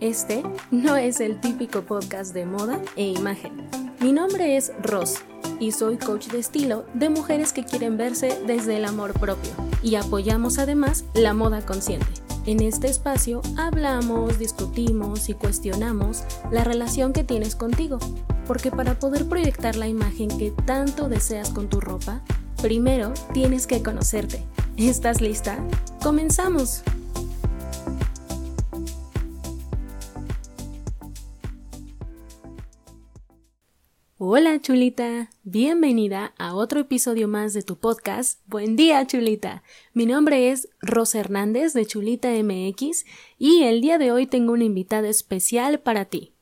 Este no es el típico podcast de moda e imagen. Mi nombre es Ross y soy coach de estilo de mujeres que quieren verse desde el amor propio y apoyamos además la moda consciente. En este espacio hablamos, discutimos y cuestionamos la relación que tienes contigo, porque para poder proyectar la imagen que tanto deseas con tu ropa, primero tienes que conocerte. ¿Estás lista? ¡Comenzamos! Hola chulita, bienvenida a otro episodio más de tu podcast. Buen día chulita. Mi nombre es Rosa Hernández de Chulita MX y el día de hoy tengo una invitada especial para ti.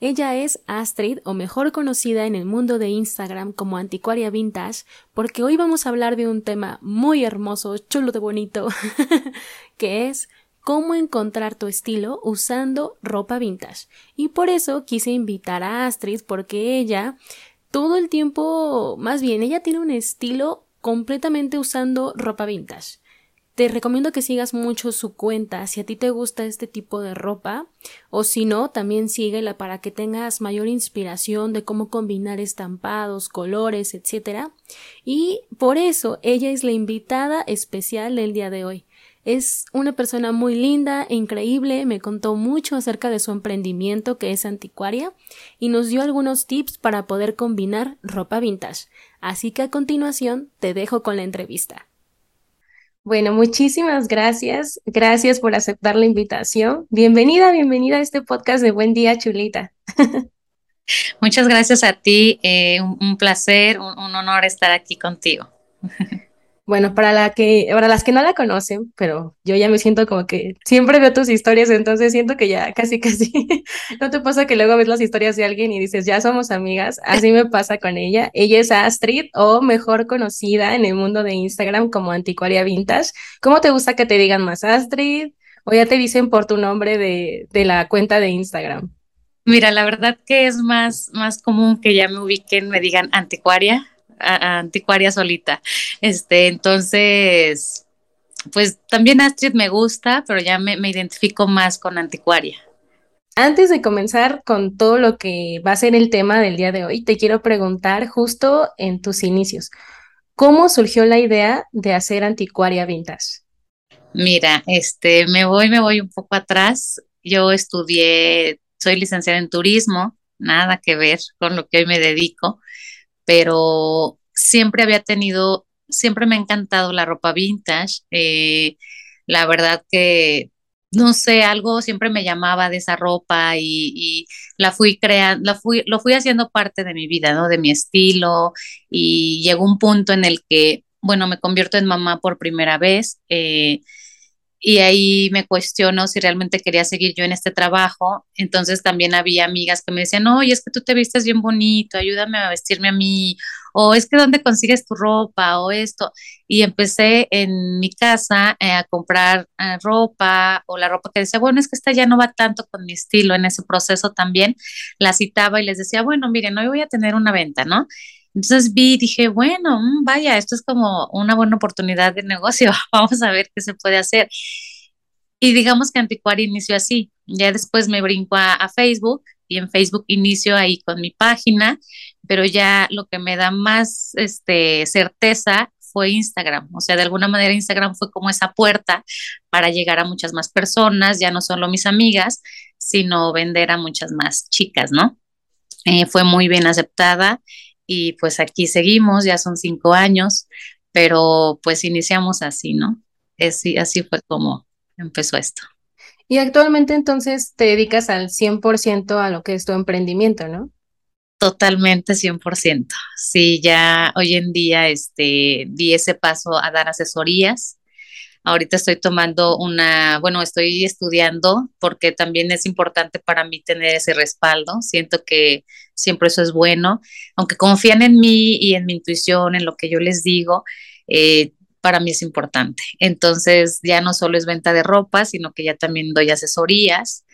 Ella es Astrid, o mejor conocida en el mundo de Instagram como Anticuaria Vintage, porque hoy vamos a hablar de un tema muy hermoso, chulo de bonito, que es cómo encontrar tu estilo usando ropa vintage. Y por eso quise invitar a Astrid porque ella todo el tiempo, más bien, ella tiene un estilo completamente usando ropa vintage. Te recomiendo que sigas mucho su cuenta si a ti te gusta este tipo de ropa o si no, también síguela para que tengas mayor inspiración de cómo combinar estampados, colores, etc. Y por eso ella es la invitada especial del día de hoy. Es una persona muy linda e increíble, me contó mucho acerca de su emprendimiento que es anticuaria y nos dio algunos tips para poder combinar ropa vintage. Así que a continuación te dejo con la entrevista. Bueno, muchísimas gracias. Gracias por aceptar la invitación. Bienvenida, bienvenida a este podcast de Buen Día, Chulita. Muchas gracias a ti. Eh, un, placer, un honor estar aquí contigo. Bueno, para, la que, para las que no la conocen, pero yo ya me siento como que siempre veo tus historias, entonces siento que ya casi, casi, ¿no te pasa que luego ves las historias de alguien y dices, ya somos amigas? Así me pasa con ella. Ella es Astrid, o mejor conocida en el mundo de Instagram como Anticuaria Vintage. ¿Cómo te gusta que te digan más Astrid? ¿O ya te dicen por tu nombre de, de la cuenta de Instagram? Mira, la verdad que es más, más común que ya me ubiquen, me digan Anticuaria anticuaria solita. Este, entonces, pues también Astrid me gusta, pero ya me, me identifico más con anticuaria. Antes de comenzar con todo lo que va a ser el tema del día de hoy, te quiero preguntar justo en tus inicios, ¿cómo surgió la idea de hacer anticuaria vintage? Mira, este, me voy, me voy un poco atrás. Yo estudié, soy licenciada en turismo, nada que ver con lo que hoy me dedico pero siempre había tenido, siempre me ha encantado la ropa vintage. Eh, la verdad que, no sé, algo siempre me llamaba de esa ropa y, la fui creando, fui, lo fui haciendo parte de mi vida, ¿no? De mi estilo y llegó un punto en el que, bueno, me convierto en mamá por primera vez. Eh, y ahí me cuestiono si realmente quería seguir yo en este trabajo. Entonces también había amigas que me decían, oye, es que tú te vistes bien bonito, ayúdame a vestirme a mí, o es que dónde consigues tu ropa, o esto. Y empecé en mi casa eh, a comprar eh, ropa, o la ropa que decía, bueno, es que esta ya no va tanto con mi estilo en ese proceso también. La citaba y les decía, bueno, miren, hoy voy a tener una venta, ¿no? Entonces vi dije, bueno, mm, vaya, esto es como una buena oportunidad de negocio, vamos a ver qué se puede hacer. Y digamos que Anticuaria inició así, ya después me brinco a, Facebook y en Facebook inicio ahí con mi página, pero ya lo que me da más este, certeza fue Instagram, o sea, de alguna manera Instagram fue como esa puerta para llegar a muchas más personas, ya no solo mis amigas, sino vender a muchas más chicas, ¿no? Eh, fue muy bien aceptada y pues aquí seguimos, ya son cinco años, pero pues iniciamos así, ¿no? Así, así fue como empezó esto. Y actualmente entonces te dedicas al 100% a lo que es tu emprendimiento, ¿no? Totalmente 100%. Sí, ya hoy en día este, di ese paso a dar asesorías Ahorita estoy tomando una, bueno, estoy estudiando porque también es importante para mí tener ese respaldo. Siento que siempre eso es bueno. Aunque confían en mí y en mi intuición, en lo que yo les digo, eh, para mí es importante. Entonces ya no solo es venta de ropa, sino que ya también doy asesorías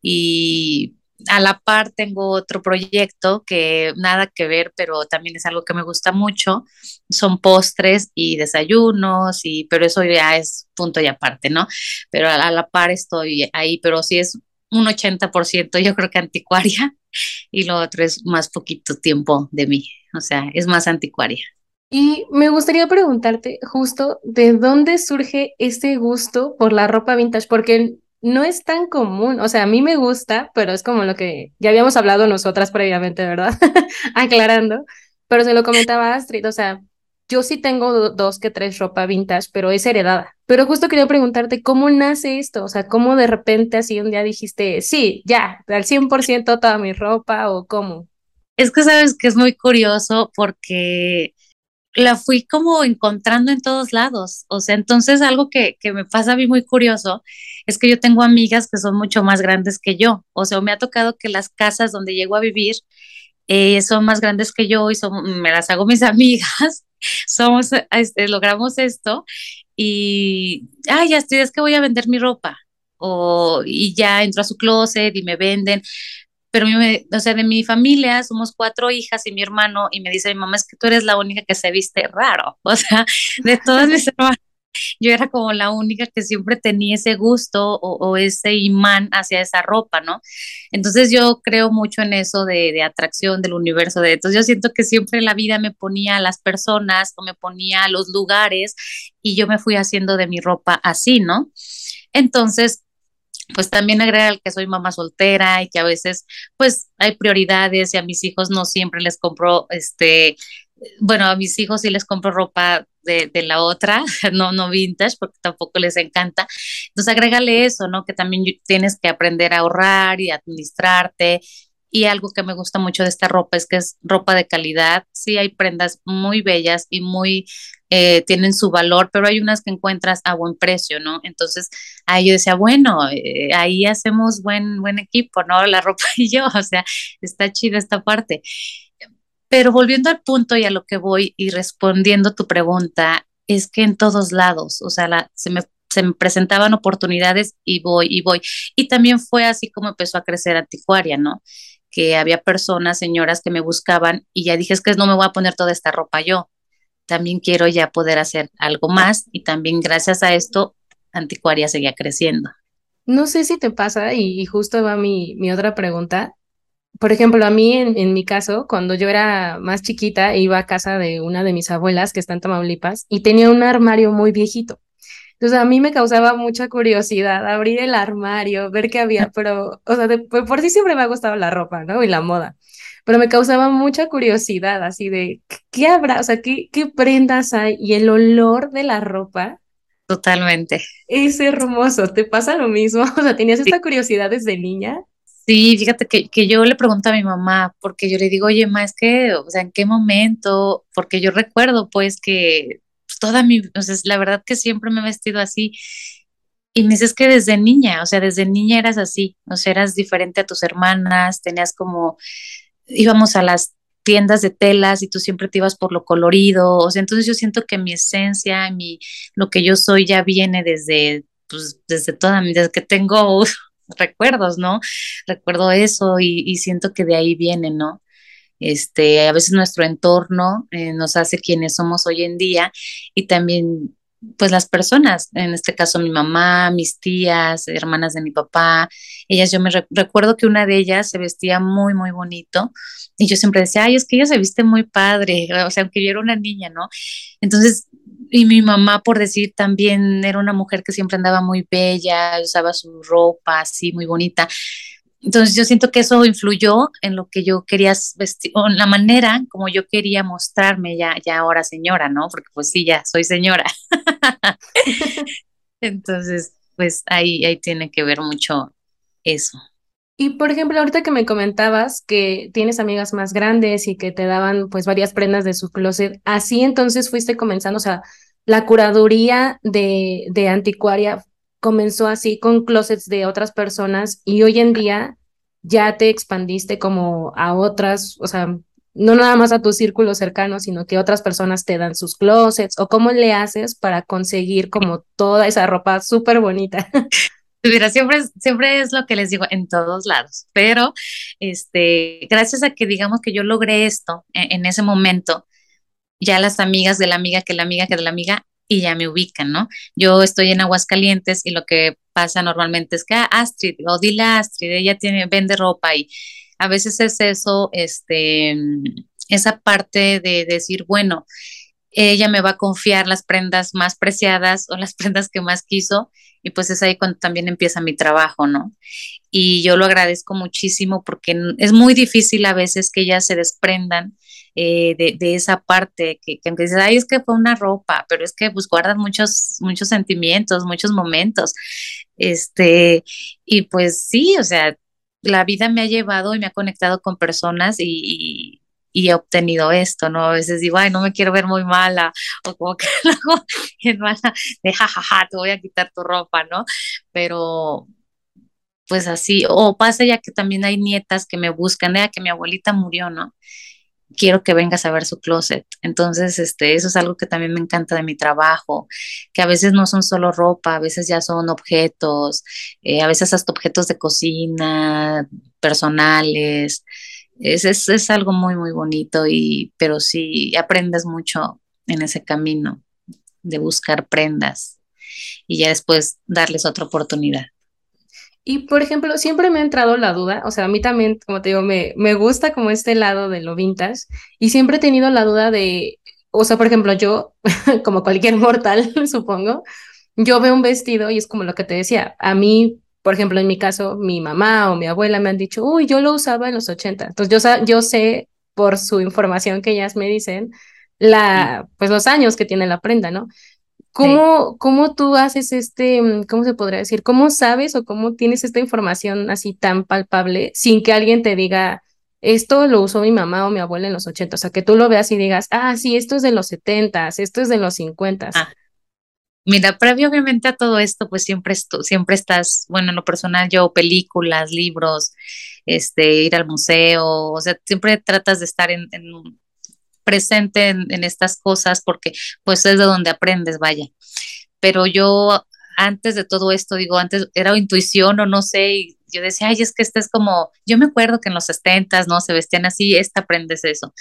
y a la par tengo otro proyecto que nada que ver, pero también es algo que me gusta mucho. Son postres y desayunos, y, pero eso ya es punto y aparte, ¿no? Pero a, la par estoy ahí, pero sí es un 80% yo creo que anticuaria y lo otro es más poquito tiempo de mí, o sea, es más anticuaria. Y me gustaría preguntarte justo de dónde surge este gusto por la ropa vintage, porque no es tan común, o sea, a mí me gusta, pero es como lo que ya habíamos hablado nosotras previamente, ¿verdad? Aclarando, pero se lo comentaba Astrid, o sea, yo sí tengo dos que tres ropa vintage, pero es heredada. Pero justo quería preguntarte, ¿cómo nace esto? O sea, ¿cómo de repente así un día dijiste, sí, ya, al 100% toda mi ropa o cómo? Es que sabes que es muy curioso porque la fui como encontrando en todos lados. O sea, entonces algo que, que, me pasa a mí muy curioso es que yo tengo amigas que son mucho más grandes que yo. O sea, me ha tocado que las casas donde llego a vivir eh, son más grandes que yo y son, me las hago mis amigas. Somos, este, logramos esto y, ay, ya estoy, es que voy a vender mi ropa. O, y ya entro a su closet y me venden pero o sea, de mi familia somos cuatro hijas y mi hermano, y me dice mi mamá, es que tú eres la única que se viste raro, o sea, de todas mis hermanas, yo era como la única que siempre tenía ese gusto o, o, ese imán hacia esa ropa, ¿no? Entonces yo creo mucho en eso de, de, atracción del universo, de entonces yo siento que siempre la vida me ponía a las personas o me ponía a los lugares y yo me fui haciendo de mi ropa así, ¿no? Entonces, pues también agregar que soy mamá soltera y que a veces pues hay prioridades y a mis hijos no siempre les compro este bueno, a mis hijos sí les compro ropa de, de, la otra, no, no vintage, porque tampoco les encanta. Entonces, agrégale eso, ¿no? Que también tienes que aprender a ahorrar y administrarte. Y algo que me gusta mucho de esta ropa es que es ropa de calidad. Sí, hay prendas muy bellas y muy eh, tienen su valor, pero hay unas que encuentras a buen precio, ¿no? Entonces, ahí yo decía, bueno, eh, ahí hacemos buen, buen equipo, ¿no? La ropa y yo, o sea, está chida esta parte. Pero volviendo al punto y a lo que voy y respondiendo tu pregunta, es que en todos lados, o sea, la, se, me, se me presentaban oportunidades y voy y voy. Y también fue así como empezó a crecer Anticuaria, ¿no? Que había personas, señoras que me buscaban y ya dije, es que no me voy a poner toda esta ropa yo también quiero ya poder hacer algo más y también gracias a esto Anticuaria seguía creciendo. No sé si te pasa y, justo va mi, mi, otra pregunta. Por ejemplo, a mí en, en, mi caso, cuando yo era más chiquita, iba a casa de una de mis abuelas que está en Tamaulipas y tenía un armario muy viejito. Entonces a mí me causaba mucha curiosidad abrir el armario, ver qué había, pero, o sea, de, por sí siempre me ha gustado la ropa, ¿no? Y la moda pero me causaba mucha curiosidad, así de, ¿qué habrá? O sea, ¿qué, qué prendas hay? Y el olor de la ropa. Totalmente. Es hermoso, ¿te pasa lo mismo? O sea, ¿tenías esta curiosidad desde niña? Sí, fíjate que, que yo le pregunto a mi mamá, porque yo le digo, oye, ma, es que, o sea, ¿en qué momento? Porque yo recuerdo, pues, que toda mi, o sea, la verdad que siempre me he vestido así. Y me dices que desde niña, o sea, desde niña eras así, o sea, eras diferente a tus hermanas, tenías como íbamos a las tiendas de telas y tú siempre te ibas por lo colorido, o sea, entonces yo siento que mi esencia, mi, lo que yo soy ya viene desde, pues, desde toda mi, desde que tengo recuerdos, ¿no? Recuerdo eso y, y, siento que de ahí viene, ¿no? Este, a veces nuestro entorno eh, nos hace quienes somos hoy en día y también pues las personas, en este caso mi mamá, mis tías, hermanas de mi papá, ellas, yo me recuerdo que una de ellas se vestía muy, muy bonito y yo siempre decía, ay, es que ella se viste muy padre, o sea, aunque yo era una niña, ¿no? Entonces, y mi mamá, por decir, también era una mujer que siempre andaba muy bella, usaba su ropa así, muy bonita. Entonces yo siento que eso influyó en lo que yo quería vestir, o en la manera como yo quería mostrarme ya, ya ahora señora, ¿no? Porque pues sí, ya soy señora. Entonces, pues ahí, ahí tiene que ver mucho eso. Y por ejemplo, ahorita que me comentabas que tienes amigas más grandes y que te daban pues varias prendas de su closet, así entonces fuiste comenzando, o sea, la curaduría de, de anticuaria comenzó así con closets de otras personas y hoy en día ya te expandiste como a otras, o sea, no nada más a tu círculo cercano, sino que otras personas te dan sus closets o cómo le haces para conseguir como toda esa ropa súper bonita. Mira, siempre, siempre es lo que les digo en todos lados, pero este, gracias a que digamos que yo logré esto en, en ese momento, ya las amigas de la amiga que la amiga que de la amiga y ya me ubican, ¿no? Yo estoy en Aguascalientes y lo que pasa normalmente es que ah, Astrid o dile a Astrid, ella tiene, vende ropa y a veces es eso, este, esa parte de decir, bueno, ella me va a confiar las prendas más preciadas o las prendas que más quiso y pues es ahí cuando también empieza mi trabajo, ¿no? Y yo lo agradezco muchísimo porque es muy difícil a veces que ellas se desprendan eh, de, esa parte, que, que aunque dices, ay, es que fue una ropa, pero es que pues guardan muchos, muchos sentimientos, muchos momentos. Este, y pues sí, o sea, la vida me ha llevado y me ha conectado con personas y, y he obtenido esto, ¿no? A veces digo, ay, no me quiero ver muy mala, o como que luego mala, de jajaja, te voy a quitar tu ropa, ¿no? Pero pues así, o pasa ya que también hay nietas que me buscan, ya que mi abuelita murió, ¿no? quiero que vengas a ver su closet. Entonces, este, eso es algo que también me encanta de mi trabajo, que a veces no son solo ropa, a veces ya son objetos, eh, a veces hasta objetos de cocina, personales. Es, es, es, algo muy, muy bonito, y, pero sí aprendes mucho en ese camino de buscar prendas y ya después darles otra oportunidad. Y por ejemplo, siempre me ha entrado la duda, o sea, a mí también, como te digo, me, me gusta como este lado de lo vintage y siempre he tenido la duda de, o sea, por ejemplo, yo, como cualquier mortal, supongo, yo veo un vestido y es como lo que te decía, a mí, por ejemplo, en mi caso, mi mamá o mi abuela me han dicho, uy, yo lo usaba en los 80, entonces yo, yo sé por su información que ellas me dicen, la, pues los años que tiene la prenda, ¿no? ¿Cómo, ¿Cómo tú haces este, mm, cómo se podría decir? ¿Cómo sabes o cómo tienes esta información así tan palpable sin que alguien te diga, esto lo usó mi mamá o mi abuela en los 80? O sea, que tú lo veas y digas, ah, sí, esto es de los 70, esto es de los 50. Ah. Mira, previamente a todo esto, pues siempre, siempre estás, bueno, en lo personal, yo, películas, libros, este, ir al museo, o sea, siempre tratas de estar en, en presente en, estas cosas porque pues es de donde aprendes, vaya. Pero yo antes de todo esto, digo, antes era intuición o no sé, y yo decía, ay, es que este es como, yo me acuerdo que en los 70 ¿no? Se vestían así, esta aprendes eso.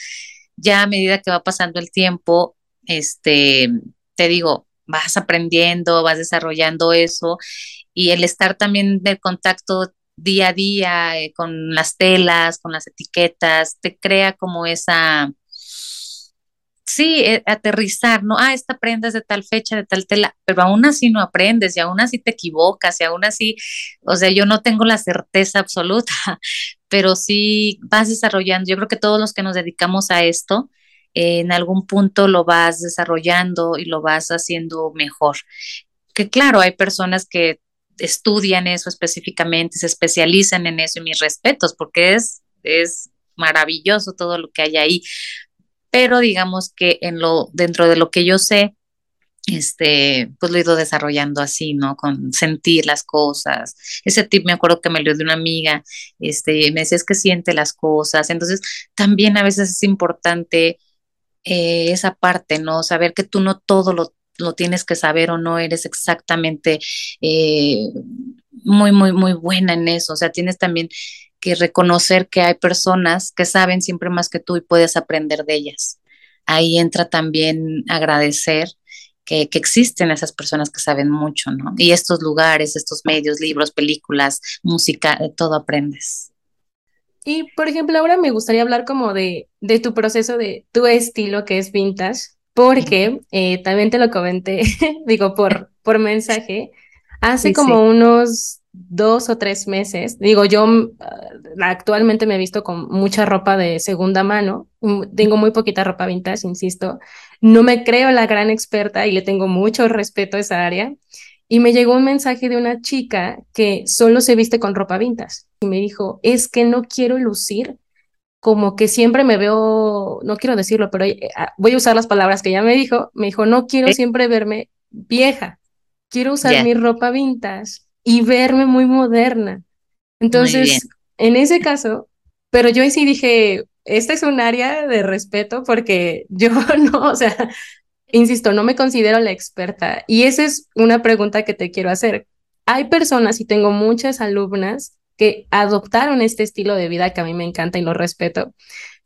Ya a medida que va pasando el tiempo, este, te digo, vas aprendiendo, vas desarrollando eso y el estar también de contacto día a día eh, con las telas, con las etiquetas, te crea como esa, sí, eh, aterrizar, ¿no? Ah, esta prenda es de tal fecha, de tal tela, pero aún así no aprendes y aún así te equivocas y aún así, o sea, yo no tengo la certeza absoluta, pero sí vas desarrollando. Yo creo que todos los que nos dedicamos a esto, en algún punto lo vas desarrollando y lo vas haciendo mejor. Que claro, hay personas que estudian eso específicamente, se especializan en eso y mis respetos, porque es, es maravilloso todo lo que hay ahí, pero digamos que en lo, dentro de lo que yo sé, este, pues lo he ido desarrollando así, ¿no? Con sentir las cosas. Ese tip me acuerdo que me lo dio una amiga, este, me decía es que siente las cosas. Entonces, también a veces es importante eh, esa parte, ¿no? Saber que tú no todo lo, lo tienes que saber o no eres exactamente eh, muy, muy, muy buena en eso. O sea, tienes también que reconocer que hay personas que saben siempre más que tú y puedes aprender de ellas. Ahí entra también agradecer que, existen esas personas que saben mucho, ¿no? Y estos lugares, estos medios, libros, películas, música, todo aprendes. Y, por ejemplo, ahora me gustaría hablar como de, de tu proceso, de tu estilo que es vintage, porque eh, también te lo comenté, digo, por, por mensaje, hace como unos dos o tres meses. Digo, yo mm, actualmente me he visto con mucha ropa de segunda mano, mm, tengo muy poquita ropa vintage, insisto. No me creo la gran experta y le tengo mucho respeto a esa área. Y me llegó un mensaje de una chica que solo se viste con ropa vintage y me dijo, es que no quiero lucir como que siempre me veo, no quiero decirlo, pero eh, ah, voy a usar las palabras que ella me dijo, me dijo, no quiero siempre verme vieja, quiero usar mi ropa vintage y verme muy moderna. Entonces, en ese caso, pero yo sí dije, esta es un área de respeto porque yo no, o sea, insisto, no me considero la experta. Y esa es una pregunta que te quiero hacer. Hay personas, y tengo muchas alumnas, que adoptaron este estilo de vida que a mí me encanta y lo respeto.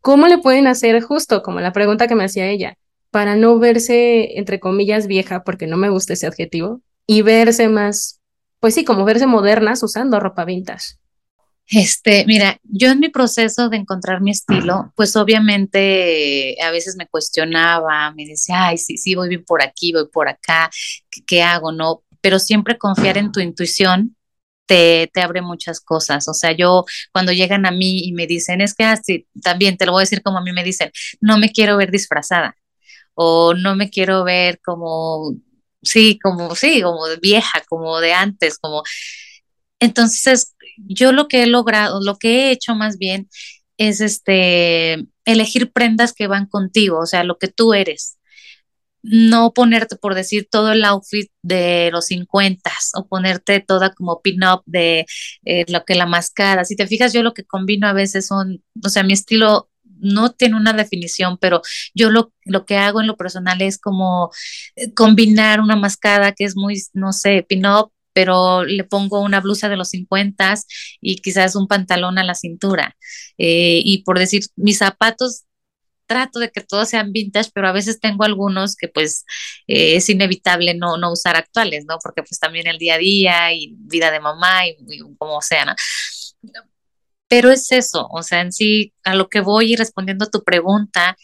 ¿Cómo le pueden hacer justo, como la pregunta que me hacía ella? para no verse, entre comillas, vieja, porque no me gusta ese adjetivo, y verse más, pues sí, como verse modernas usando ropa vintage? Este, mira, yo en mi proceso de encontrar mi estilo, pues obviamente a veces me cuestionaba, me decía, ay, sí, sí, voy bien por aquí, voy por acá, ¿qué, qué hago? No, pero siempre confiar en tu intuición te, te, abre muchas cosas. O sea, yo cuando llegan a mí y me dicen, es que así, ah, también te lo voy a decir como a mí me dicen, no me quiero ver disfrazada o no me quiero ver como, sí, como, sí, como vieja, como de antes, como... Entonces, yo lo que he logrado, lo que he hecho más bien es este elegir prendas que van contigo, o sea, lo que tú eres. No ponerte, por decir, todo el outfit de los 50 o ponerte toda como pin-up de eh, lo que la máscara. Si te fijas, yo lo que combino a veces son, o sea, mi estilo no tiene una definición, pero yo lo, lo que hago en lo personal es como eh, combinar una mascada que es muy, no sé, pin-up pero le pongo una blusa de los 50 y quizás un pantalón a la cintura. Eh, y por decir, mis zapatos trato de que todos sean vintage, pero a veces tengo algunos que pues eh, es inevitable no, no usar actuales, ¿no? Porque pues también el día a día y vida de mamá y, y como sea, ¿no? Pero es eso, o sea, en sí, a lo que voy y respondiendo a tu pregunta,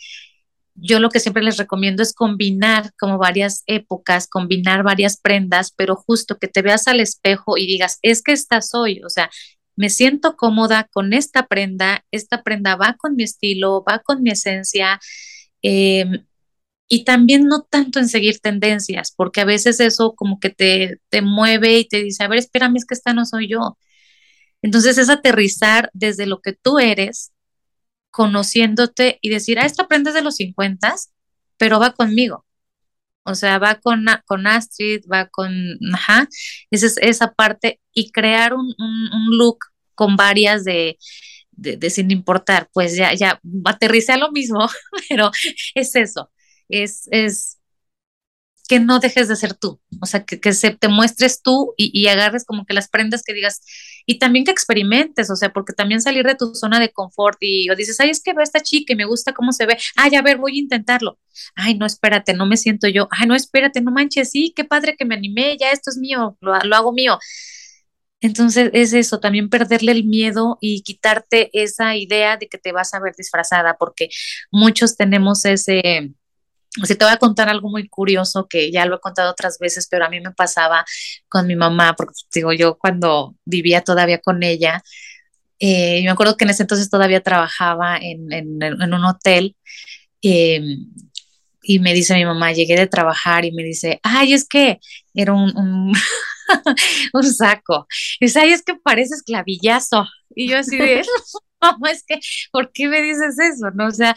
yo lo que siempre les recomiendo es combinar como varias épocas, combinar varias prendas, pero justo que te veas al espejo y digas, es que esta soy, o sea, me siento cómoda con esta prenda, esta prenda va con mi estilo, va con mi esencia. Em, y también no tanto en seguir tendencias, porque a veces eso como que te, te mueve y te dice, a ver, espérame, es que esta no soy yo. Entonces es aterrizar desde lo que tú eres conociéndote y decir, ah, esto aprendes de los 50, pero va conmigo. O sea, va con, con Astrid, va con, ajá, esa, es, esa parte y crear un, un, look con varias de, de, de, sin importar, pues ya, ya aterricé a lo mismo, pero es eso, es, es que no dejes de ser tú, o sea, que, que se te muestres tú y, y, agarres como que las prendas que digas, y también que experimentes, o sea, porque también salir de tu zona de confort y o dices, ay, es que veo a esta chica y me gusta cómo se ve, ay, a ver, voy a intentarlo, ay, no, espérate, no me siento yo, ay, no, espérate, no manches, sí, qué padre que me animé, ya esto es mío, lo, lo hago mío. Entonces es eso, también perderle el miedo y quitarte esa idea de que te vas a ver disfrazada, porque muchos tenemos ese, si te voy a contar algo muy curioso que ya lo he contado otras veces, pero a mí me pasaba con mi mamá, porque digo, yo cuando vivía todavía con ella, eh, me acuerdo que en ese entonces todavía trabajaba en, en, un hotel eh, y me dice mi mamá, llegué de trabajar y me dice, ay, es que era un, un, un saco. Y dice, ay, es que pareces clavillazo. Y yo así de, mamá, es que, ¿por qué me dices eso? No, o sea,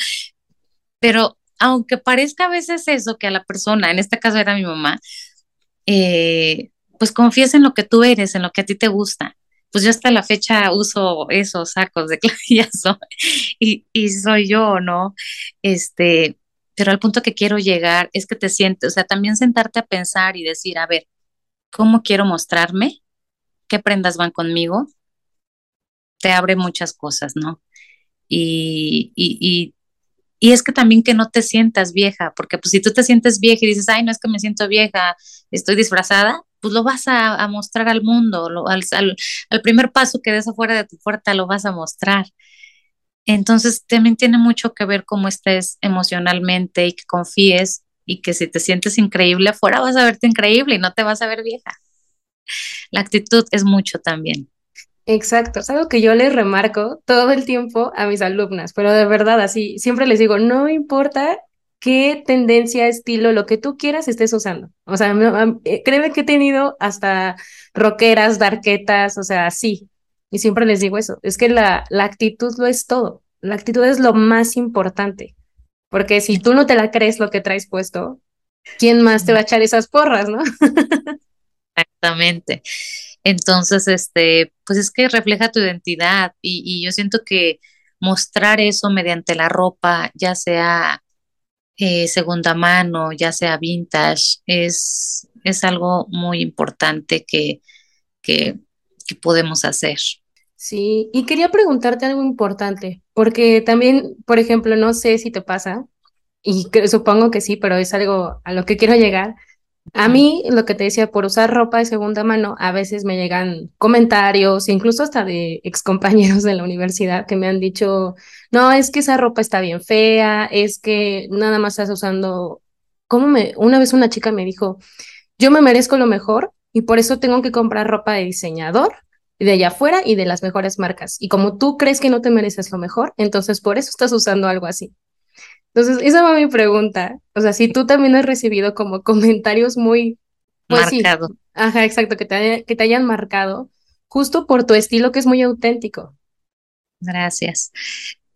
pero aunque parezca a veces eso que a la persona, en este caso era mi mamá, eh, pues confíes en lo que tú eres, en lo que a ti te gusta. Pues yo hasta la fecha uso esos sacos de clavillazo y, y soy yo, ¿no? Este, pero al punto que quiero llegar es que te sientes, o sea, también sentarte a pensar y decir, a ver, ¿cómo quiero mostrarme? ¿Qué prendas van conmigo? Te abre muchas cosas, ¿no? Y, y, y y es que también que no te sientas vieja, porque pues si tú te sientes vieja y dices, ay, no es que me siento vieja, estoy disfrazada, pues lo vas a, mostrar al mundo, lo, al, al, al, primer paso que des afuera de tu puerta lo vas a mostrar. Entonces también tiene mucho que ver cómo estés emocionalmente y que confíes y que si te sientes increíble afuera vas a verte increíble y no te vas a ver vieja. La actitud es mucho también. Exacto, es algo que yo les remarco todo el tiempo a mis alumnas, pero de verdad así, siempre les digo, no importa qué tendencia, estilo, lo que tú quieras estés usando. O sea, eh, créeme que he tenido hasta rockeras, darquetas, o sea, sí. Y siempre les digo eso, es que la, la actitud lo es todo, la actitud es lo más importante, porque si tú no te la crees lo que traes puesto, ¿quién más te va a echar esas porras, no? Exactamente. Entonces, este, pues es que refleja tu identidad y, yo siento que mostrar eso mediante la ropa, ya sea eh, segunda mano, ya sea vintage, es, es algo muy importante que, que podemos hacer. Sí, y quería preguntarte algo importante, porque también, por ejemplo, no sé si te pasa, y supongo que sí, pero es algo a lo que quiero llegar. A mí, lo que te decía, por usar ropa de segunda mano, a veces me llegan comentarios, incluso hasta de excompañeros de la universidad que me han dicho, no, es que esa ropa está bien fea, es que nada más estás usando, ¿cómo me? Una vez una chica me dijo, yo me merezco lo mejor y por eso tengo que comprar ropa de diseñador de allá afuera y de las mejores marcas. Y como tú crees que no te mereces lo mejor, entonces por eso estás usando algo así. Entonces, esa va mi pregunta. O sea, si tú también has recibido como comentarios muy... Pues, Marcado. ajá, exacto, que te, que te hayan marcado justo por tu estilo que es muy auténtico. Gracias.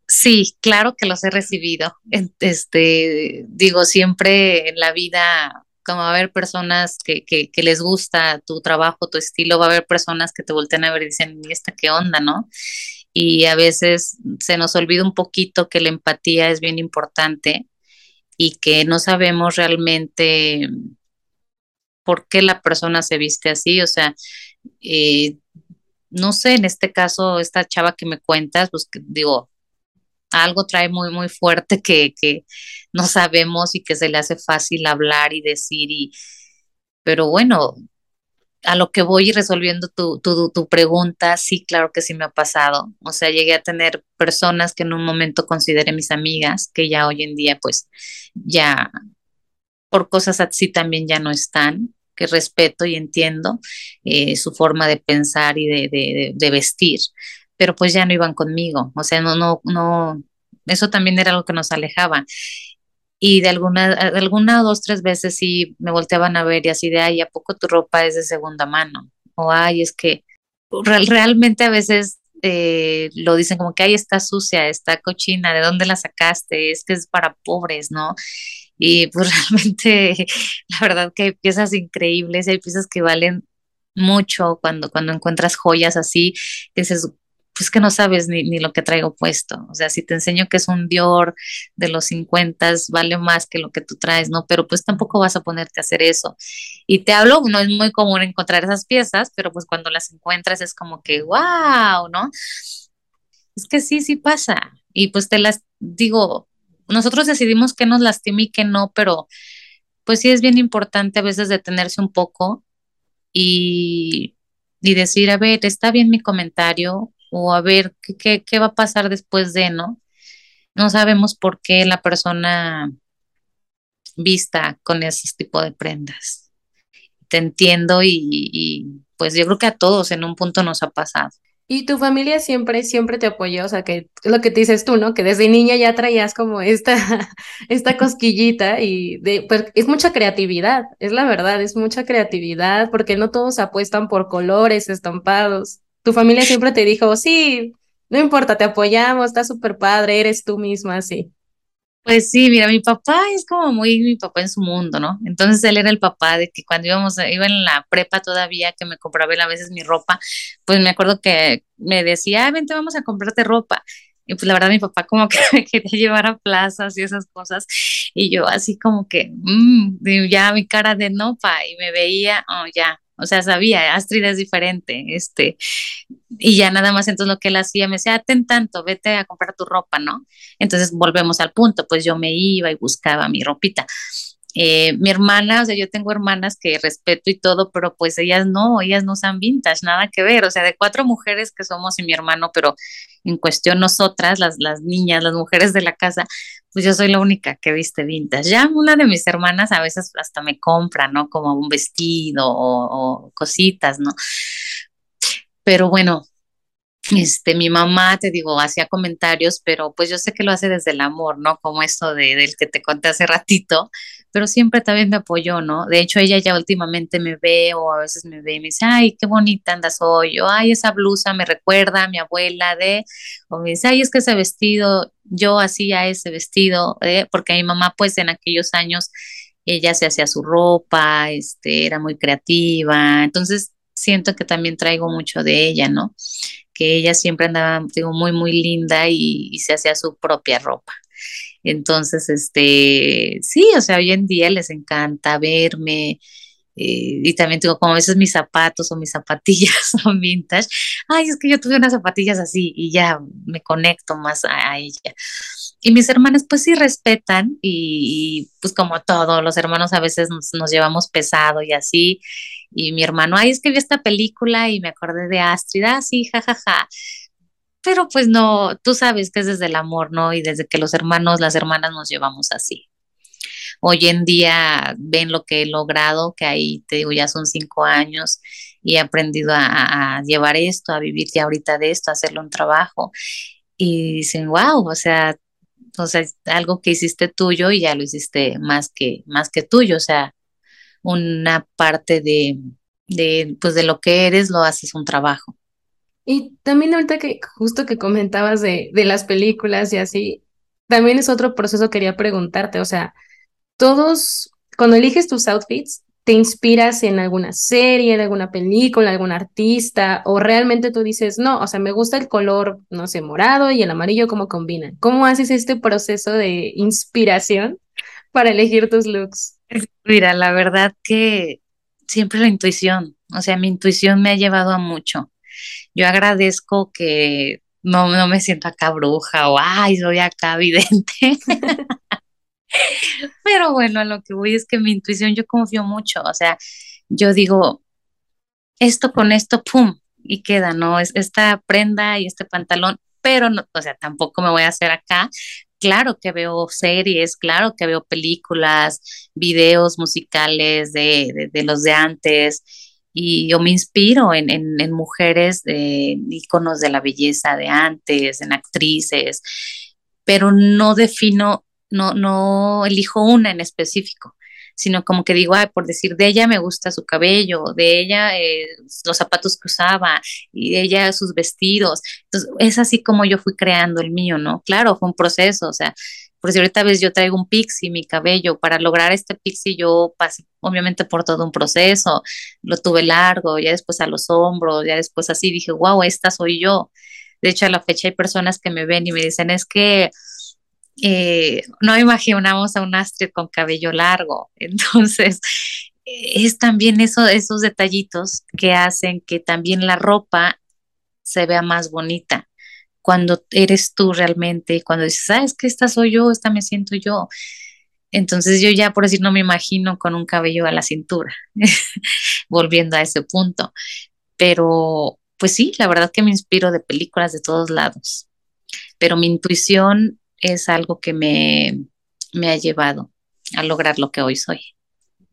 Sí, claro que los he recibido. Este, digo, siempre en la vida, como va a haber personas que, que, que, les gusta tu trabajo, tu estilo, va a haber personas que te voltean a ver y dicen, ¿y esta qué onda, no? Y a veces se nos olvida un poquito que la empatía es bien importante y que no sabemos realmente por qué la persona se viste así, o sea, eh, no sé, en este caso, esta chava que me cuentas, pues digo, algo trae muy, muy fuerte que, que no sabemos y que se le hace fácil hablar y decir, y, pero bueno, a lo que voy resolviendo tu, tu, tu, pregunta, sí, claro que sí me ha pasado. O sea, llegué a tener personas que en un momento consideré mis amigas, que ya hoy en día, pues, ya por cosas así también ya no están, que respeto y entiendo eh, su forma de pensar y de, de, de, vestir, pero pues ya no iban conmigo. O sea, no, no, no, eso también era algo que nos alejaba y de alguna, alguna dos, tres veces sí me volteaban a ver y así de, ay, ¿a poco tu ropa es de segunda mano? O, ay, es que realmente a veces eh, lo dicen como que, ay, está sucia, está cochina, ¿de dónde la sacaste? Es que es para pobres, ¿no? Y pues realmente, la verdad que hay piezas increíbles, hay piezas que valen mucho cuando, cuando encuentras joyas así, que dices, pues que no sabes ni, ni, lo que traigo puesto. O sea, si te enseño que es un Dior de los 50, vale más que lo que tú traes, ¿no? Pero pues tampoco vas a ponerte a hacer eso. Y te hablo, no es muy común encontrar esas piezas, pero pues cuando las encuentras es como que, wow, ¿no? Es que sí, sí pasa. Y pues te las digo, nosotros decidimos que nos lastima y que no, pero pues sí es bien importante a veces detenerse un poco y, y decir, a ver, está bien mi comentario, o a ver qué, qué, va a pasar después de, ¿no? No sabemos por qué la persona vista con ese tipo de prendas. Te entiendo y, y, pues yo creo que a todos en un punto nos ha pasado. Y tu familia siempre, siempre te apoyó, o sea, que lo que te dices tú, ¿no? Que desde niña ya traías como esta, esta cosquillita y de, pues es mucha creatividad, es la verdad, es mucha creatividad, porque no todos apuestan por colores, estampados tu familia siempre te dijo, sí, no importa, te apoyamos, está súper padre, eres tú misma, sí. Pues sí, mira, mi papá es como muy mi papá en su mundo, ¿no? Entonces él era el papá de que cuando íbamos, iba en la prepa todavía, que me compraba él a veces mi ropa, pues me acuerdo que me decía, ah, vente, vamos a comprarte ropa. Y pues la verdad mi papá como que me quería llevar a plazas y esas cosas. Y yo así como que, mmm, ya mi cara de nopa y me veía, oh, ya, o sea, sabía, Astrid es diferente, este, y ya nada más entonces lo que él hacía, me decía, ten tanto, vete a comprar tu ropa, ¿no? Entonces volvemos al punto, pues yo me iba y buscaba mi ropita. Eh, mi hermana, o sea, yo tengo hermanas que respeto y todo, pero pues ellas no, ellas no son vintage, nada que ver, o sea, de cuatro mujeres que somos y mi hermano, pero en cuestión nosotras, las, las niñas, las mujeres de la casa, pues yo soy la única que viste vintage. Ya una de mis hermanas a veces hasta me compra, ¿no? Como un vestido o, cositas, ¿no? Pero bueno, este, mi mamá, te digo, hacía comentarios, pero pues yo sé que lo hace desde el amor, ¿no? Como esto de, del que te conté hace ratito, pero siempre también me apoyó, ¿no? De hecho, ella ya últimamente me ve o a veces me ve y me dice, ay, qué bonita andas hoy, o ay, esa blusa me recuerda a mi abuela de, o me dice, ay, es que ese vestido, yo hacía ese vestido, ¿eh? porque mi mamá, pues en aquellos años, ella se hacía su ropa, este, era muy creativa, entonces siento que también traigo mucho de ella, ¿no? Que ella siempre andaba, digo, muy, muy linda y, se hacía su propia ropa. Entonces, este, sí, o sea, hoy en día les encanta verme y también tengo como a veces mis zapatos o mis zapatillas son vintage. Ay, es que yo tuve unas zapatillas así y ya me conecto más a, ella. Y mis hermanas pues sí respetan y, pues como todos los hermanos a veces nos, llevamos pesado y así. Y mi hermano, ay, es que vi esta película y me acordé de Astrid, ah, sí, jajaja. Pero pues no, tú sabes que es desde el amor, ¿no? Y desde que los hermanos, las hermanas nos llevamos así hoy en día ven lo que he logrado, que ahí te digo, ya son cinco años y he aprendido a, llevar esto, a vivir ya ahorita de esto, a hacerlo un trabajo. Y dicen, wow, o sea, sea, algo que hiciste tuyo y ya lo hiciste más que, más que tuyo, o sea, una parte de, de, pues de lo que eres lo haces un trabajo. Y también ahorita que justo que comentabas de, de las películas y así, también es otro proceso que quería preguntarte, o sea, todos, cuando eliges tus outfits, te inspiras en alguna serie, en alguna película, algún artista, o realmente tú dices, no, o sea, me gusta el color, no sé, morado y el amarillo, ¿cómo combinan? ¿Cómo haces este proceso de inspiración para elegir tus looks? Mira, la verdad que siempre la intuición, o sea, mi intuición me ha llevado a mucho. Yo agradezco que no, no me siento acá bruja o, ay, soy acá vidente. Pero bueno, a lo que voy es que mi intuición yo confío mucho, o sea, yo digo, esto con esto, ¡pum! Y queda, ¿no? Es esta prenda y este pantalón, pero no, o sea, tampoco me voy a hacer acá. Claro que veo series, claro que veo películas, videos musicales de, de, los de antes, y yo me inspiro en, en, mujeres, de íconos de la belleza de antes, en actrices, pero no defino no, no elijo una en específico, sino como que digo, ay, por decir, de ella me gusta su cabello, de ella eh, los zapatos que usaba y de ella sus vestidos. Entonces, es así como yo fui creando el mío, ¿no? Claro, fue un proceso, o sea, por si ahorita ves, yo traigo un pixie, mi cabello, para lograr este pixie yo pasé obviamente por todo un proceso, lo tuve largo, ya después a los hombros, ya después así dije, wow, esta soy yo. De hecho, a la fecha hay personas que me ven y me dicen, es que eh, no imaginamos a un Astrid con cabello largo. Entonces, es también eso, esos detallitos que hacen que también la ropa se vea más bonita. Cuando eres tú realmente, cuando dices, sabes que esta soy yo, esta me siento yo. Entonces yo ya por decir no me imagino con un cabello a la cintura, volviendo a ese punto. Pero pues sí, la verdad que me inspiro de películas de todos lados. Pero mi intuición es algo que me, me ha llevado a lograr lo que hoy soy.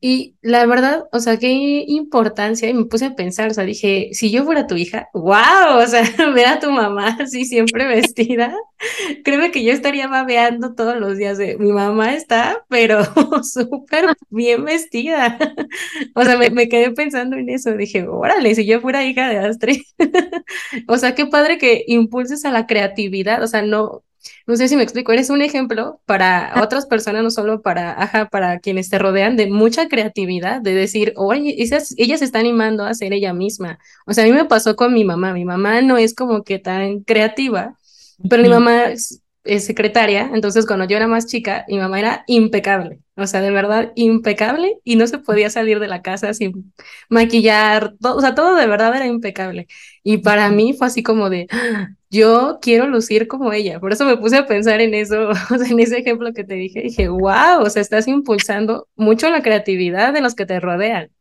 Y la verdad, o sea, qué importancia, y me puse a pensar, o sea, dije, si yo fuera tu hija, wow, o sea, ver a tu mamá así siempre vestida, créeme que yo estaría babeando todos los días de, mi mamá está, pero súper bien vestida. O sea, me, me, quedé pensando en eso, dije, órale, si yo fuera hija de Astrid, o sea, qué padre que impulses a la creatividad, o sea, no, no sé si me explico, eres un ejemplo para otras personas, no solo para, ajá, para quienes te rodean, de mucha creatividad, de decir, oye, ella se está animando a ser ella misma. O sea, a mí me pasó con mi mamá, mi mamá no es como que tan creativa, pero mi mamá es, secretaria, entonces cuando yo era más chica, mi mamá era impecable, o sea, de verdad impecable y no se podía salir de la casa sin maquillar, todo, o sea, todo de verdad era impecable. Y para mí fue así como de, yo quiero lucir como ella. Por eso me puse a pensar en eso, en ese ejemplo que te dije. Dije, wow, o sea, estás impulsando mucho la creatividad de los que te rodean.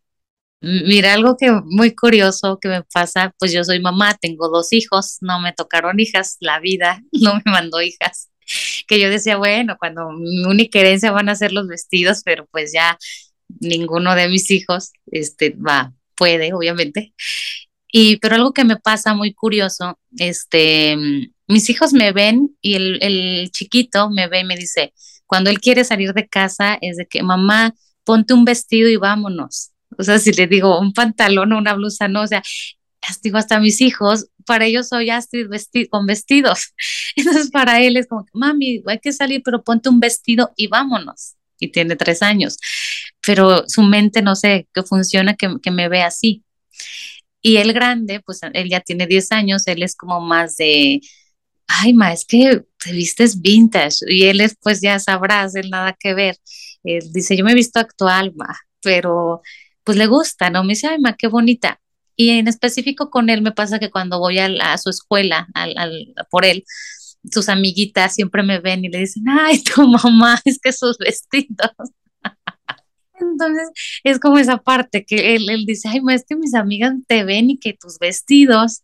Mira, algo que muy curioso que me pasa, pues yo soy mamá, tengo dos hijos, no me tocaron hijas, la vida no me mandó hijas. Que yo decía, bueno, cuando mi única herencia van a ser los vestidos, pero pues ya ninguno de mis hijos este, va, puede, obviamente. Y, pero algo que me pasa muy curioso, este, mis hijos me ven y el, el chiquito me ve y me dice, cuando él quiere salir de casa es de que mamá, ponte un vestido y vámonos. O sea, si le digo un pantalón o una blusa, no, o sea, digo hasta mis hijos, para ellos soy Astrid con vestidos. Entonces para él es como, mami, hay que salir, pero ponte un vestido y vámonos. Y tiene tres años. Pero su mente, no sé, que funciona, que, que me ve así. Y el grande, pues él ya tiene 10 años, él es como más de, ay, ma, es que te vistes vintage. Y él es, pues ya sabrás, él nada que ver. Él dice, yo me he visto actual, ma, pero pues le gusta, ¿no? Me dice, ay, ma, qué bonita. Y en específico con él me pasa que cuando voy a, su escuela, al, por él, sus amiguitas siempre me ven y le dicen, ay, tu mamá, es que sus vestidos. Entonces es como esa parte que él, él dice, ay, ma, es que mis amigas te ven y que tus vestidos,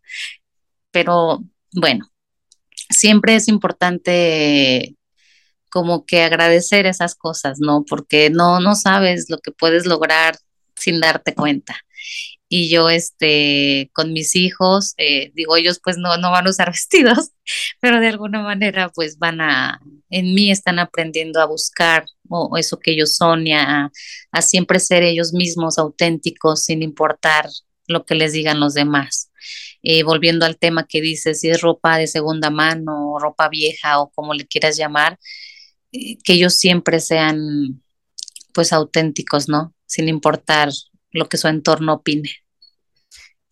pero bueno, siempre es importante como que agradecer esas cosas, ¿no? Porque no, no sabes lo que puedes lograr sin darte cuenta. Y yo, este, con mis hijos, eh, digo, ellos pues no, no van a usar vestidos, pero de alguna manera pues van a, en mí están aprendiendo a buscar o, eso que ellos son y a, siempre ser ellos mismos auténticos sin importar lo que les digan los demás. Eh, volviendo al tema que dices, si es ropa de segunda mano, ropa vieja o como le quieras llamar, eh, que ellos siempre sean pues auténticos, ¿no? Sin importar lo que su entorno opine.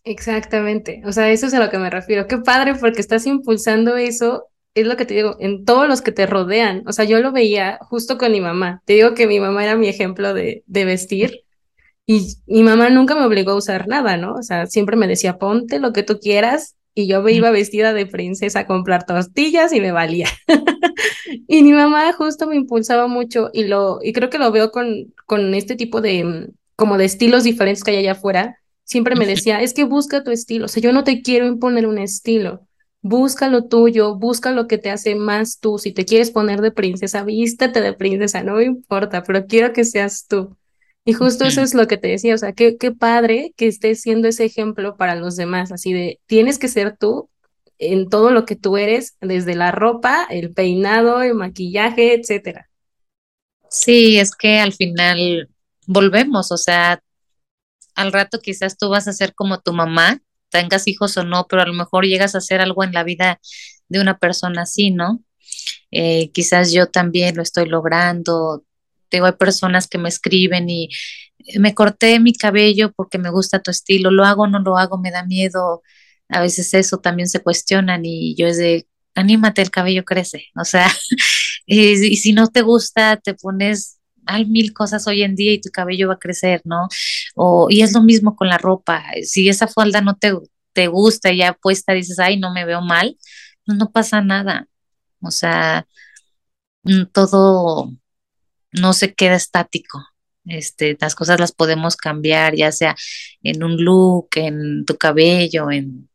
Exactamente, o sea, eso es a lo que me refiero. Qué padre porque estás impulsando eso, es lo que te digo, en todos los que te rodean. O sea, yo lo veía justo con mi mamá. Te digo que mi mamá era mi ejemplo de, de vestir y mi mamá nunca me obligó a usar nada, ¿no? O sea, siempre me decía, ponte lo que tú quieras y yo me iba vestida de princesa a comprar tortillas y me valía. y mi mamá justo me impulsaba mucho y lo y creo que lo veo con con este tipo de como de estilos diferentes que hay allá afuera. Siempre me decía, es que busca tu estilo, o sea, yo no te quiero imponer un estilo. Busca lo tuyo, busca lo que te hace más tú. Si te quieres poner de princesa, vístete de princesa, no me importa, pero quiero que seas tú. Y justo eso es lo que te decía, o sea, qué, qué padre que estés siendo ese ejemplo para los demás, así de, tienes que ser tú en todo lo que tú eres, desde la ropa, el peinado, el maquillaje, etcétera. Sí, es que al final volvemos, o sea, al rato quizás tú vas a ser como tu mamá, tengas hijos o no, pero a lo mejor llegas a hacer algo en la vida de una persona así, ¿no? Eh, quizás yo también lo estoy logrando, tengo hay personas que me escriben y me corté mi cabello porque me gusta tu estilo, lo hago o no lo hago, me da miedo. A veces eso también se cuestionan y yo es de, anímate, el cabello crece. O sea, y, si no te gusta, te pones, hay mil cosas hoy en día y tu cabello va a crecer, ¿no? O, y es lo mismo con la ropa. Si esa falda no te, te gusta y ya puesta dices, ay, no me veo mal, pues no pasa nada. O sea, mm, todo no se queda estático. Este, las cosas las podemos cambiar, ya sea en un look, en tu cabello, en,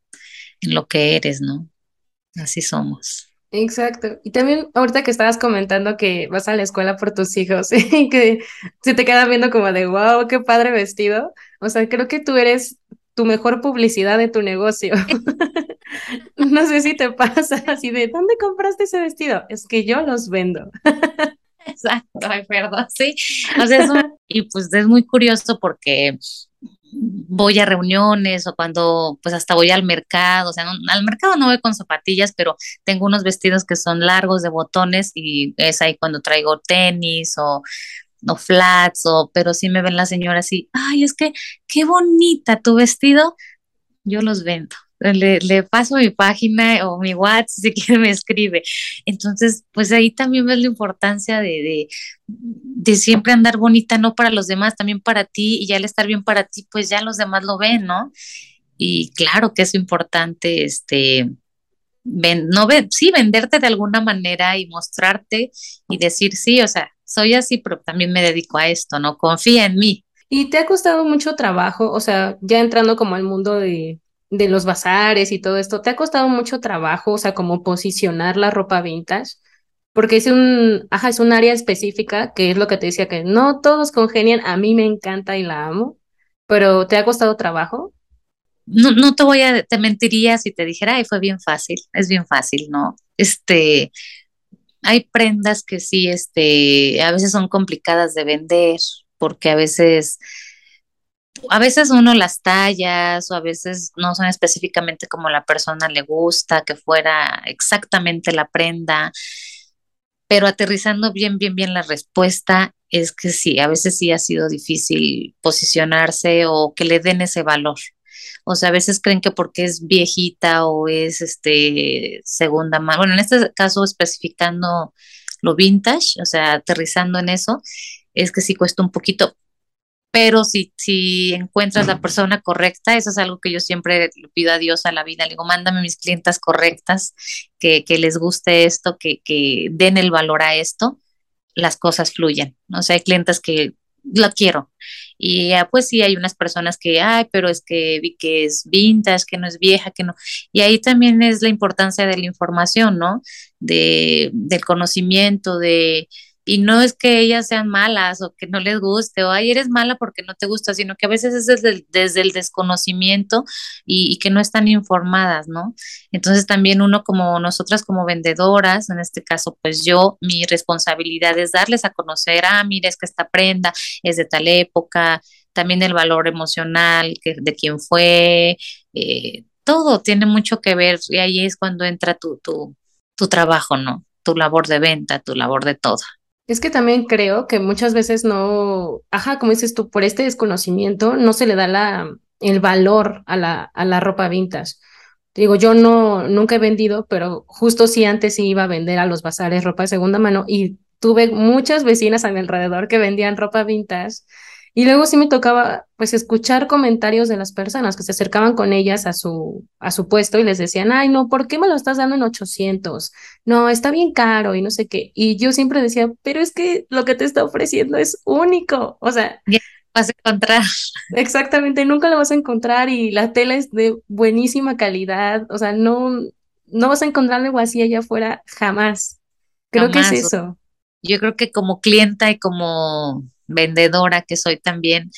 en lo que eres, ¿no? Así somos. Exacto. Y también ahorita que estabas comentando que vas a la escuela por tus hijos y que se te quedan viendo como de, wow, qué padre vestido. O sea, creo que tú eres tu mejor publicidad de tu negocio. no sé si te pasa así de, ¿dónde compraste ese vestido? Es que yo los vendo. Exacto, ay, perdón, sí. O sea, y pues es muy curioso porque voy a reuniones o cuando pues hasta voy al mercado, o sea, al mercado no voy con zapatillas, pero tengo unos vestidos que son largos de botones y es ahí cuando traigo tenis o, o flats, o, pero sí me ven las señoras así, ay, es que qué bonita tu vestido, yo los vendo le, paso mi página o mi WhatsApp si quiere me escribe. Entonces, pues ahí también ves la importancia de, de, siempre andar bonita, no para los demás, también para ti, y ya al estar bien para ti, pues ya los demás lo ven, ¿no? Y claro que es importante, este, no ven, sí, venderte de alguna manera y mostrarte y decir, sí, o sea, soy así, pero también me dedico a esto, ¿no? Confía en mí. ¿Y te ha costado mucho trabajo? O sea, ya entrando como al mundo de, de los bazares y todo esto, ¿te ha costado mucho trabajo, o sea, como posicionar la ropa vintage? Porque es un, ajá, es un área específica, que es lo que te decía, que no todos congenian, a mí me encanta y la amo, pero ¿te ha costado trabajo? No, no te voy a, te mentiría si te dijera, ay, fue bien fácil, es bien fácil, ¿no? Este, hay prendas que sí, este, a veces son complicadas de vender, porque a veces a veces uno las tallas o a veces no son específicamente como la persona le gusta, que fuera exactamente la prenda, pero aterrizando bien, bien, bien la respuesta es que sí, a veces sí ha sido difícil posicionarse o que le den ese valor. O sea, a veces creen que porque es viejita o es este segunda mano, bueno, en este caso especificando lo vintage, o sea, aterrizando en eso, es que sí cuesta un poquito, pero si, si encuentras la persona correcta, eso es algo que yo siempre le pido a Dios a la vida, le digo, mándame mis clientas correctas, que, que les guste esto, que, que den el valor a esto, las cosas fluyen, ¿no? O sea, hay clientes que lo quiero. Y ya, pues sí, hay unas personas que, ay, pero es que vi que es vintage, que no es vieja, que no. Y ahí también es la importancia de la información, ¿no? De, del conocimiento, de, y no es que ellas sean malas o que no les guste o ay, eres mala porque no te gusta, sino que a veces es desde el, desde el desconocimiento y, que no están informadas, ¿no? Entonces también uno como nosotras como vendedoras, en este caso, pues yo, mi responsabilidad es darles a conocer, ah, mira, es que esta prenda es de tal época, también el valor emocional que, de quién fue, eh, todo tiene mucho que ver y ahí es cuando entra tu, tu, tu trabajo, ¿no? Tu labor de venta, tu labor de todo. Es que también creo que muchas veces no, ajá, como dices tú, por este desconocimiento no se le da el valor a la, a la ropa vintage. Digo, yo no, nunca he vendido, pero justo sí antes sí iba a vender a los bazares ropa de segunda mano y tuve muchas vecinas a mi alrededor que vendían ropa vintage y luego sí me tocaba pues escuchar comentarios de las personas que se acercaban con ellas a su, a su puesto y les decían, ay, no, ¿por qué me lo estás dando en 800? No, está bien caro y no sé qué. Y yo siempre decía, pero es que lo que te está ofreciendo es único. O sea, ya vas a encontrar. Exactamente, nunca lo vas a encontrar y la tela es de buenísima calidad. O sea, no, no vas a encontrar algo así allá afuera jamás. Creo jamás. que es eso. Yo creo que como clienta y como vendedora que soy también,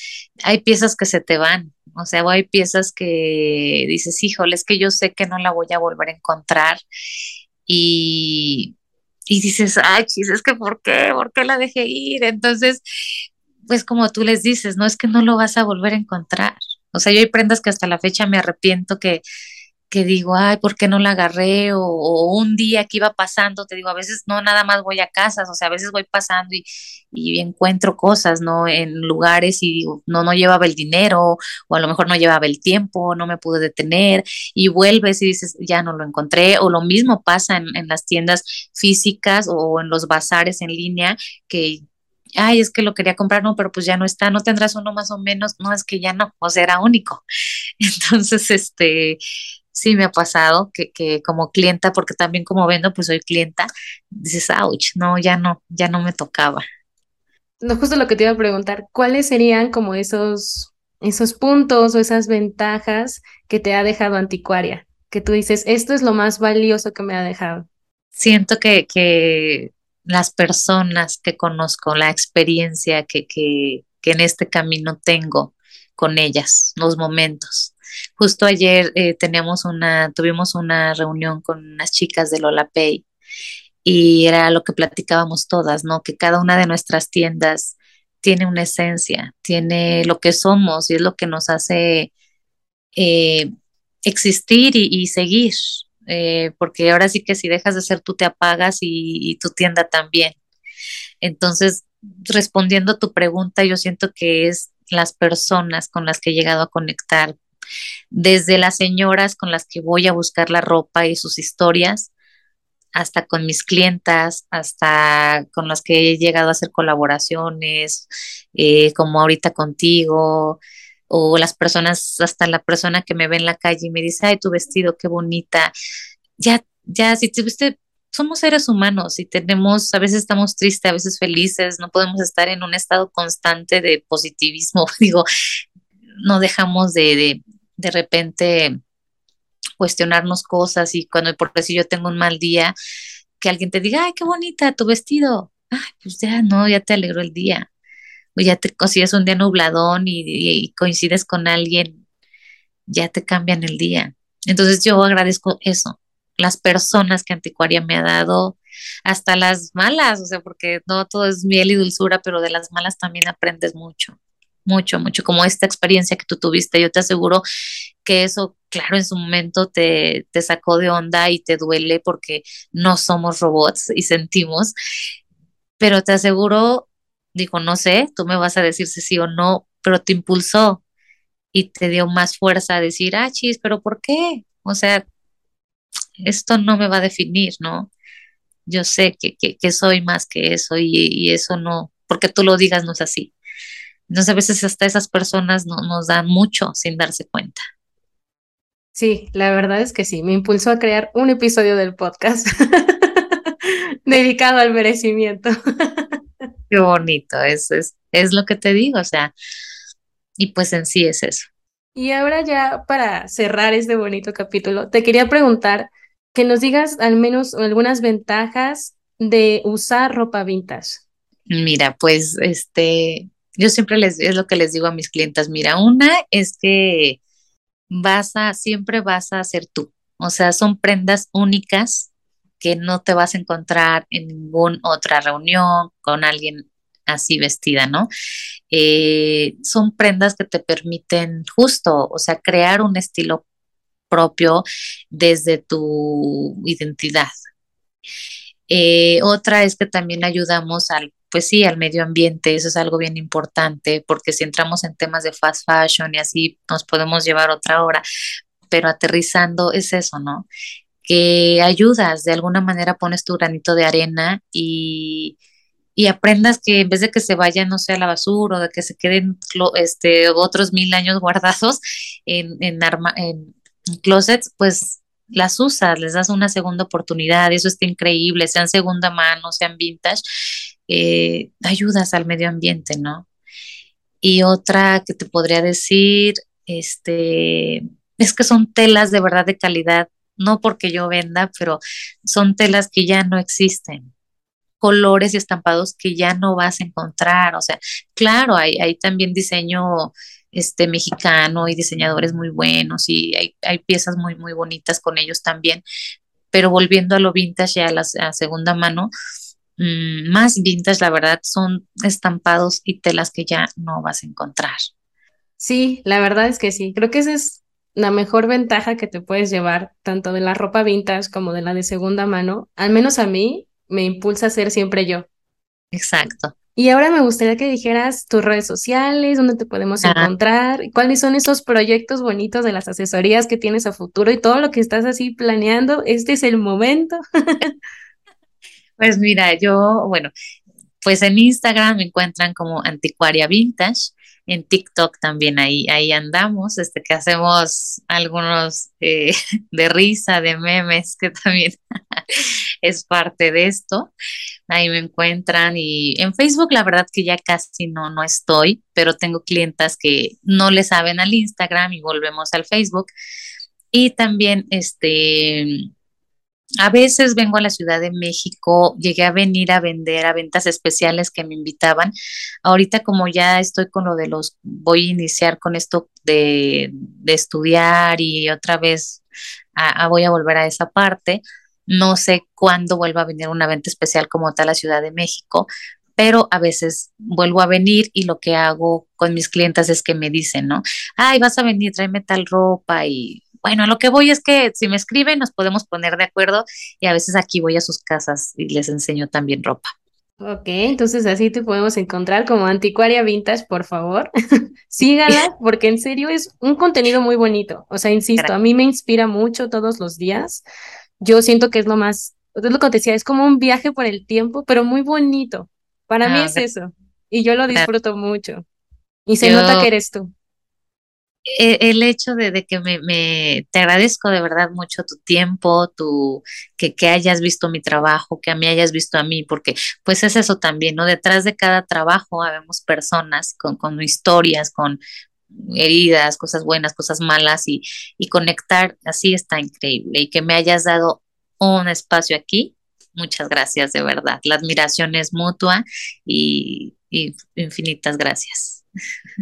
hay piezas que se te van, o sea, hay piezas que dices, híjole, es que yo sé que no la voy a volver a encontrar y, y dices, ay, chis, es que ¿por qué? ¿Por qué la dejé ir? Entonces, pues como tú les dices, no es que no lo vas a volver a encontrar. O sea, yo hay prendas que hasta la fecha me arrepiento que, que digo, ay, ¿por qué no la agarré? O, o, un día que iba pasando, te digo, a veces no nada más voy a casas, o sea, a veces voy pasando y, y encuentro cosas, ¿no? En lugares y digo, no, no llevaba el dinero, o a lo mejor no llevaba el tiempo, no me pude detener, y vuelves y dices, ya no lo encontré, o lo mismo pasa en, en las tiendas físicas o en los bazares en línea, que ay, es que lo quería comprar, no, pero pues ya no está, no tendrás uno más o menos, no, es que ya no, o sea, era único. Entonces, este, sí me ha pasado que, que como clienta, porque también como vendo, pues soy clienta, dices, ouch, no, ya no, ya no me tocaba. No, justo lo que te iba a preguntar, ¿cuáles serían como esos, esos puntos o esas ventajas que te ha dejado anticuaria? Que tú dices, esto es lo más valioso que me ha dejado. Siento que, que las personas que conozco, la experiencia que, que, que en este camino tengo con ellas, los momentos Justo ayer eh, una, tuvimos una reunión con unas chicas de Lola Pay y era lo que platicábamos todas, ¿no? Que cada una de nuestras tiendas tiene una esencia, tiene lo que somos y es lo que nos hace eh, existir y, y seguir, eh, porque ahora sí que si dejas de ser tú te apagas y, y tu tienda también. Entonces, respondiendo a tu pregunta, yo siento que es las personas con las que he llegado a conectar, desde las señoras con las que voy a buscar la ropa y sus historias, hasta con mis clientas, hasta con las que he llegado a hacer colaboraciones, eh, como ahorita contigo, o las personas, hasta la persona que me ve en la calle y me dice, ay, tu vestido, qué bonita. Ya, ya, si te viste, somos seres humanos y tenemos, a veces estamos tristes, a veces felices, no podemos estar en un estado constante de positivismo, digo, no dejamos de, de, de repente cuestionarnos cosas y cuando por decir yo tengo un mal día, que alguien te diga, ay, qué bonita tu vestido. Ay, pues ya no, ya te alegró el día. O ya te consigues un día nubladón y, y, coincides con alguien, ya te cambian el día. Entonces yo agradezco eso, las personas que Anticuaria me ha dado, hasta las malas, o sea, porque no todo es miel y dulzura, pero de las malas también aprendes mucho mucho, mucho, como esta experiencia que tú tuviste. Yo te aseguro que eso, claro, en su momento te, te sacó de onda y te duele porque no somos robots y sentimos, pero te aseguro, digo, no sé, tú me vas a decir si sí o no, pero te impulsó y te dio más fuerza a decir, ah, chis, pero ¿por qué? O sea, esto no me va a definir, ¿no? Yo sé que, que, que soy más que eso y, y, eso no, porque tú lo digas no es así Entonces a veces hasta esas personas no, nos dan mucho sin darse cuenta. Sí, la verdad es que sí, me impulsó a crear un episodio del podcast dedicado al merecimiento. Qué bonito, es, es, es lo que te digo, o sea, y pues en sí es eso. Y ahora ya para cerrar este bonito capítulo, te quería preguntar que nos digas al menos algunas ventajas de usar ropa vintage. Mira, pues este, yo siempre les, es lo que les digo a mis clientas, mira, una es que vas a, siempre vas a ser tú, o sea, son prendas únicas que no te vas a encontrar en ninguna otra reunión con alguien así vestida, ¿no? Eh, son prendas que te permiten justo, o sea, crear un estilo propio desde tu identidad. Eh, otra es que también ayudamos al, pues sí, al medio ambiente, eso es algo bien importante, porque si entramos en temas de fast fashion y así nos podemos llevar otra hora, pero aterrizando es eso, ¿no? Que ayudas, de alguna manera pones tu granito de arena y, y aprendas que en vez de que se vayan, no sé, a la basura o de que se queden este, otros mil años guardados en, en, arma, en closets, pues las usas, les das una segunda oportunidad, eso está increíble, sean segunda mano, sean vintage, eh, ayudas al medio ambiente, ¿no? Y otra que te podría decir, este, es que son telas de verdad de calidad, no porque yo venda, pero son telas que ya no existen colores y estampados que ya no vas a encontrar. O sea, claro, hay, hay también diseño este mexicano y diseñadores muy buenos y hay, hay, piezas muy, muy bonitas con ellos también. Pero volviendo a lo vintage y a la segunda mano, mmm, más vintage, la verdad, son estampados y telas que ya no vas a encontrar. Sí, la verdad es que sí. Creo que esa es la mejor ventaja que te puedes llevar, tanto de la ropa vintage como de la de segunda mano. Al menos a mí me impulsa a ser siempre yo. Exacto. Y ahora me gustaría que dijeras tus redes sociales, dónde te podemos encontrar, cuáles son esos proyectos bonitos de las asesorías que tienes a futuro y todo lo que estás así planeando. Este es el momento. pues mira, yo, bueno, pues en Instagram me encuentran como Anticuaria Vintage, en TikTok también ahí, ahí andamos, este que hacemos algunos eh, de risa, de memes, que también es parte de esto. Ahí me encuentran y en Facebook la verdad que ya casi no, no estoy, pero tengo clientas que no le saben al Instagram y volvemos al Facebook. Y también este a veces vengo a la Ciudad de México, llegué a venir a vender a ventas especiales que me invitaban. Ahorita como ya estoy con lo de los, voy a iniciar con esto de, estudiar y otra vez voy a volver a esa parte. No sé cuándo vuelva a venir una venta especial como tal a Ciudad de México, pero a veces vuelvo a venir y lo que hago con mis clientes es que me dicen, ¿no? Ay, vas a venir, tráeme tal ropa y bueno, lo que voy es que si me escriben nos podemos poner de acuerdo y a veces aquí voy a sus casas y les enseño también ropa. Ok, entonces así te podemos encontrar como Anticuaria Vintage, por favor. Sígala porque en serio es un contenido muy bonito. O sea, insisto, a mí me inspira mucho todos los días. Yo siento que es lo más, es lo que te decía, es como un viaje por el tiempo, pero muy bonito. Para mí ah, es eso. Y yo lo disfruto mucho. Y se nota que eres tú. E, el hecho de, que me, te agradezco de verdad mucho tu tiempo, tu, que, que hayas visto mi trabajo, que a mí hayas visto a mí, porque pues es eso también, ¿no? Detrás de cada trabajo habemos personas con, con historias, con heridas, cosas buenas, cosas malas y, y conectar así está increíble y que me hayas dado un espacio aquí. Muchas gracias, de verdad. La admiración es mutua y, y infinitas gracias.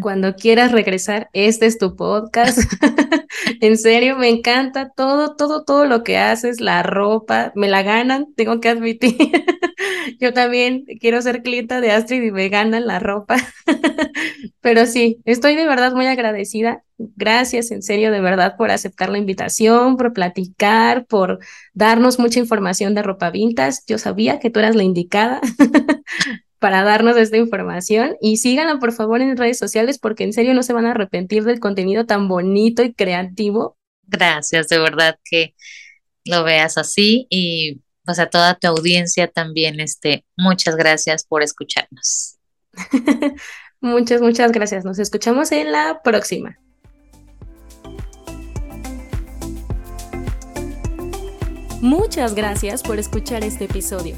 Cuando quieras regresar, este es tu podcast. en serio, me encanta todo, todo, todo lo que haces, la ropa, me la ganan, tengo que admitir. Yo también quiero ser clienta de Astrid y me ganan la ropa. Pero sí, estoy de verdad muy agradecida. Gracias, en serio, de verdad, por aceptar la invitación, por platicar, por darnos mucha información de ropa vintage. Yo sabía que tú eras la indicada para darnos esta información y síganla por favor en redes sociales porque en serio no se van a arrepentir del contenido tan bonito y creativo. Gracias, de verdad que lo veas así y pues a toda tu audiencia también este muchas gracias por escucharnos. Muchas, muchas gracias. Nos escuchamos en la próxima. Muchas gracias por escuchar este episodio.